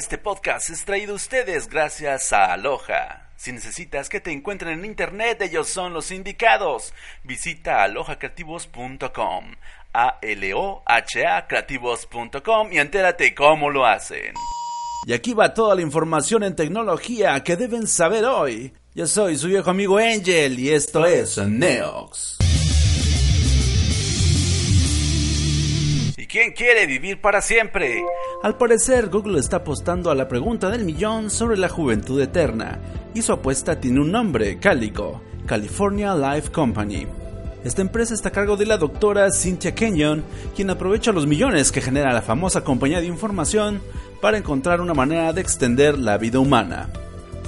Este podcast es traído a ustedes gracias a Aloha. Si necesitas que te encuentren en internet, ellos son los indicados. Visita alohacreativos.com, a l o h a creativos.com y entérate cómo lo hacen. Y aquí va toda la información en tecnología que deben saber hoy. Yo soy su viejo amigo Angel y esto es Neox. Quién quiere vivir para siempre? Al parecer, Google está apostando a la pregunta del millón sobre la juventud eterna, y su apuesta tiene un nombre, Calico, California Life Company. Esta empresa está a cargo de la doctora Cynthia Kenyon, quien aprovecha los millones que genera la famosa compañía de información para encontrar una manera de extender la vida humana.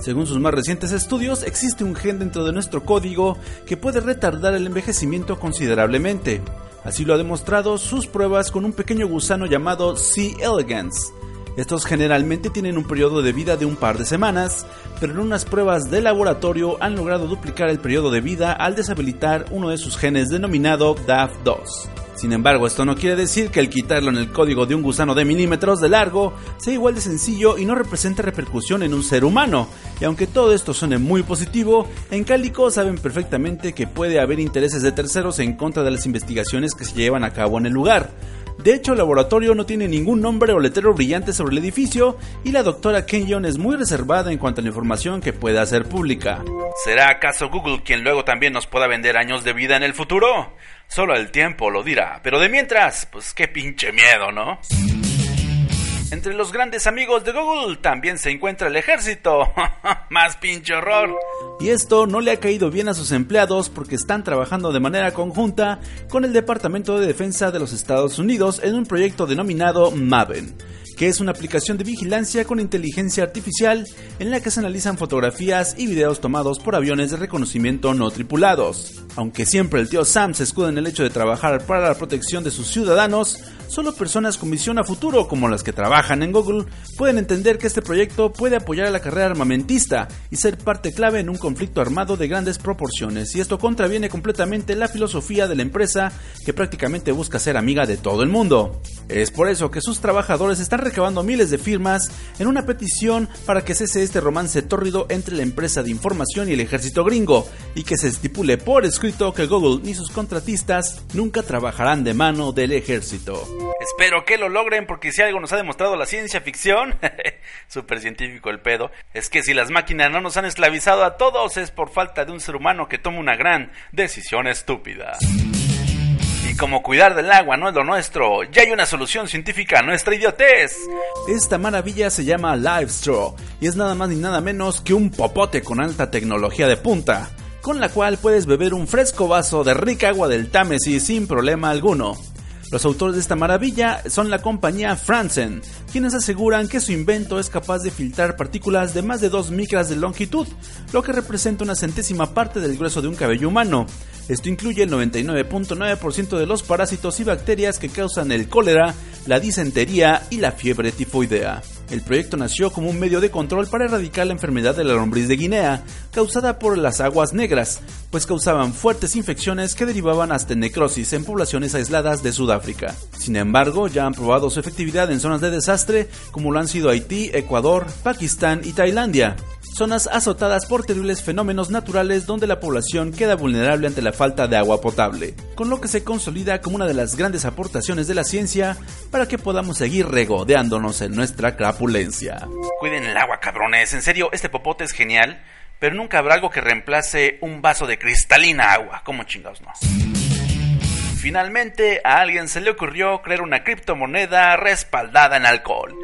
Según sus más recientes estudios, existe un gen dentro de nuestro código que puede retardar el envejecimiento considerablemente. Así lo ha demostrado sus pruebas con un pequeño gusano llamado C. elegans. Estos generalmente tienen un periodo de vida de un par de semanas, pero en unas pruebas de laboratorio han logrado duplicar el periodo de vida al deshabilitar uno de sus genes denominado DAF2. Sin embargo, esto no quiere decir que el quitarlo en el código de un gusano de milímetros de largo sea igual de sencillo y no represente repercusión en un ser humano. Y aunque todo esto suene muy positivo, en Cálico saben perfectamente que puede haber intereses de terceros en contra de las investigaciones que se llevan a cabo en el lugar. De hecho, el laboratorio no tiene ningún nombre o letrero brillante sobre el edificio y la doctora Kenyon es muy reservada en cuanto a la información que pueda hacer pública. ¿Será acaso Google quien luego también nos pueda vender años de vida en el futuro? Solo el tiempo lo dirá, pero de mientras, pues qué pinche miedo, ¿no? Entre los grandes amigos de Google también se encuentra el ejército. Más pinche horror. Y esto no le ha caído bien a sus empleados porque están trabajando de manera conjunta con el Departamento de Defensa de los Estados Unidos en un proyecto denominado Maven que es una aplicación de vigilancia con inteligencia artificial en la que se analizan fotografías y videos tomados por aviones de reconocimiento no tripulados. Aunque siempre el tío Sam se escuda en el hecho de trabajar para la protección de sus ciudadanos, solo personas con visión a futuro como las que trabajan en Google pueden entender que este proyecto puede apoyar a la carrera armamentista y ser parte clave en un conflicto armado de grandes proporciones, y esto contraviene completamente la filosofía de la empresa que prácticamente busca ser amiga de todo el mundo. Es por eso que sus trabajadores están recabando miles de firmas en una petición para que cese este romance tórrido entre la empresa de información y el ejército gringo, y que se estipule por escrito que Google ni sus contratistas nunca trabajarán de mano del ejército. Espero que lo logren porque si algo nos ha demostrado la ciencia ficción, súper científico el pedo, es que si las máquinas no nos han esclavizado a todos es por falta de un ser humano que toma una gran decisión estúpida. Y como cuidar del agua no es lo nuestro, ya hay una solución científica a nuestra idiotez. Esta maravilla se llama LiveStraw y es nada más ni nada menos que un popote con alta tecnología de punta, con la cual puedes beber un fresco vaso de rica agua del Támesis sin problema alguno. Los autores de esta maravilla son la compañía Franzen, quienes aseguran que su invento es capaz de filtrar partículas de más de 2 micras de longitud, lo que representa una centésima parte del grueso de un cabello humano. Esto incluye el 99.9% de los parásitos y bacterias que causan el cólera, la disentería y la fiebre tifoidea. El proyecto nació como un medio de control para erradicar la enfermedad de la lombriz de Guinea, causada por las aguas negras, pues causaban fuertes infecciones que derivaban hasta necrosis en poblaciones aisladas de Sudáfrica. Sin embargo, ya han probado su efectividad en zonas de desastre como lo han sido Haití, Ecuador, Pakistán y Tailandia zonas azotadas por terribles fenómenos naturales donde la población queda vulnerable ante la falta de agua potable, con lo que se consolida como una de las grandes aportaciones de la ciencia para que podamos seguir regodeándonos en nuestra crapulencia. Cuiden el agua, cabrones, en serio, este popote es genial, pero nunca habrá algo que reemplace un vaso de cristalina agua, como chingados no. Finalmente, a alguien se le ocurrió crear una criptomoneda respaldada en alcohol.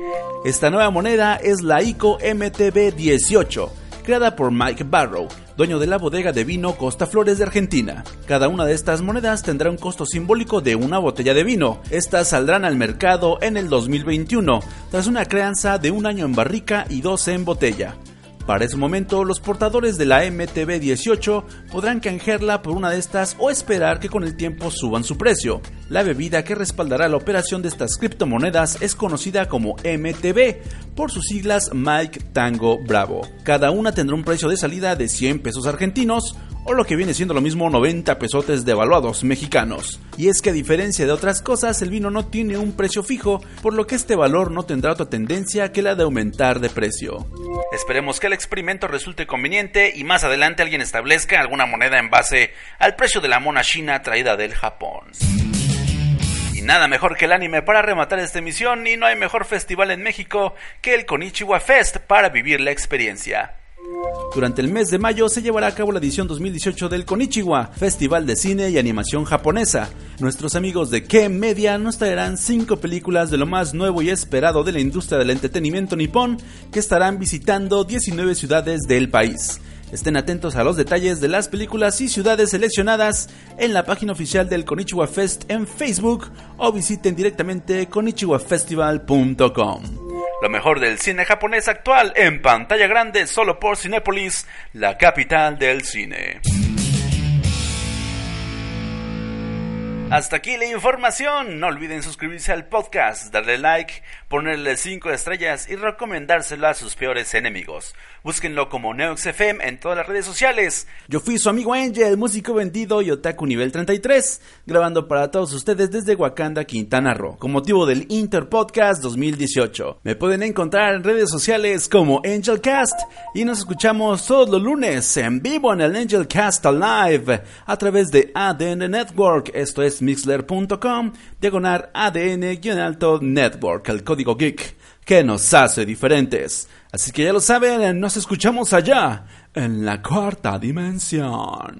Esta nueva moneda es la ICO MTB18, creada por Mike Barrow, dueño de la bodega de vino Costa Flores de Argentina. Cada una de estas monedas tendrá un costo simbólico de una botella de vino. Estas saldrán al mercado en el 2021, tras una crianza de un año en barrica y dos en botella. Para ese momento, los portadores de la MTB18 podrán canjearla por una de estas o esperar que con el tiempo suban su precio. La bebida que respaldará la operación de estas criptomonedas es conocida como MTB, por sus siglas Mike Tango Bravo. Cada una tendrá un precio de salida de 100 pesos argentinos o lo que viene siendo lo mismo 90 pesotes devaluados mexicanos. Y es que a diferencia de otras cosas, el vino no tiene un precio fijo, por lo que este valor no tendrá otra tendencia que la de aumentar de precio. Esperemos que el experimento resulte conveniente y más adelante alguien establezca alguna moneda en base al precio de la mona china traída del Japón. Y nada mejor que el anime para rematar esta emisión y no hay mejor festival en México que el Konichiwa Fest para vivir la experiencia. Durante el mes de mayo se llevará a cabo la edición 2018 del Konichiwa, Festival de Cine y Animación Japonesa. Nuestros amigos de K Media nos traerán 5 películas de lo más nuevo y esperado de la industria del entretenimiento nipón que estarán visitando 19 ciudades del país. Estén atentos a los detalles de las películas y ciudades seleccionadas en la página oficial del Konichiwa Fest en Facebook o visiten directamente konichiwafestival.com. Lo mejor del cine japonés actual en pantalla grande solo por Cinépolis, la capital del cine. Hasta aquí la información. No olviden suscribirse al podcast, darle like, ponerle 5 estrellas y recomendárselo a sus peores enemigos. Búsquenlo como NeoXFM en todas las redes sociales. Yo fui su amigo Angel, músico vendido y otaku nivel 33, grabando para todos ustedes desde Wakanda, Quintana Roo, con motivo del Inter Podcast 2018. Me pueden encontrar en redes sociales como Angelcast y nos escuchamos todos los lunes en vivo en el Angelcast Live a través de ADN Network. Esto es mixler.com, diagonal ADN-alto Network, el código geek que nos hace diferentes. Así que ya lo saben, nos escuchamos allá, en la cuarta dimensión.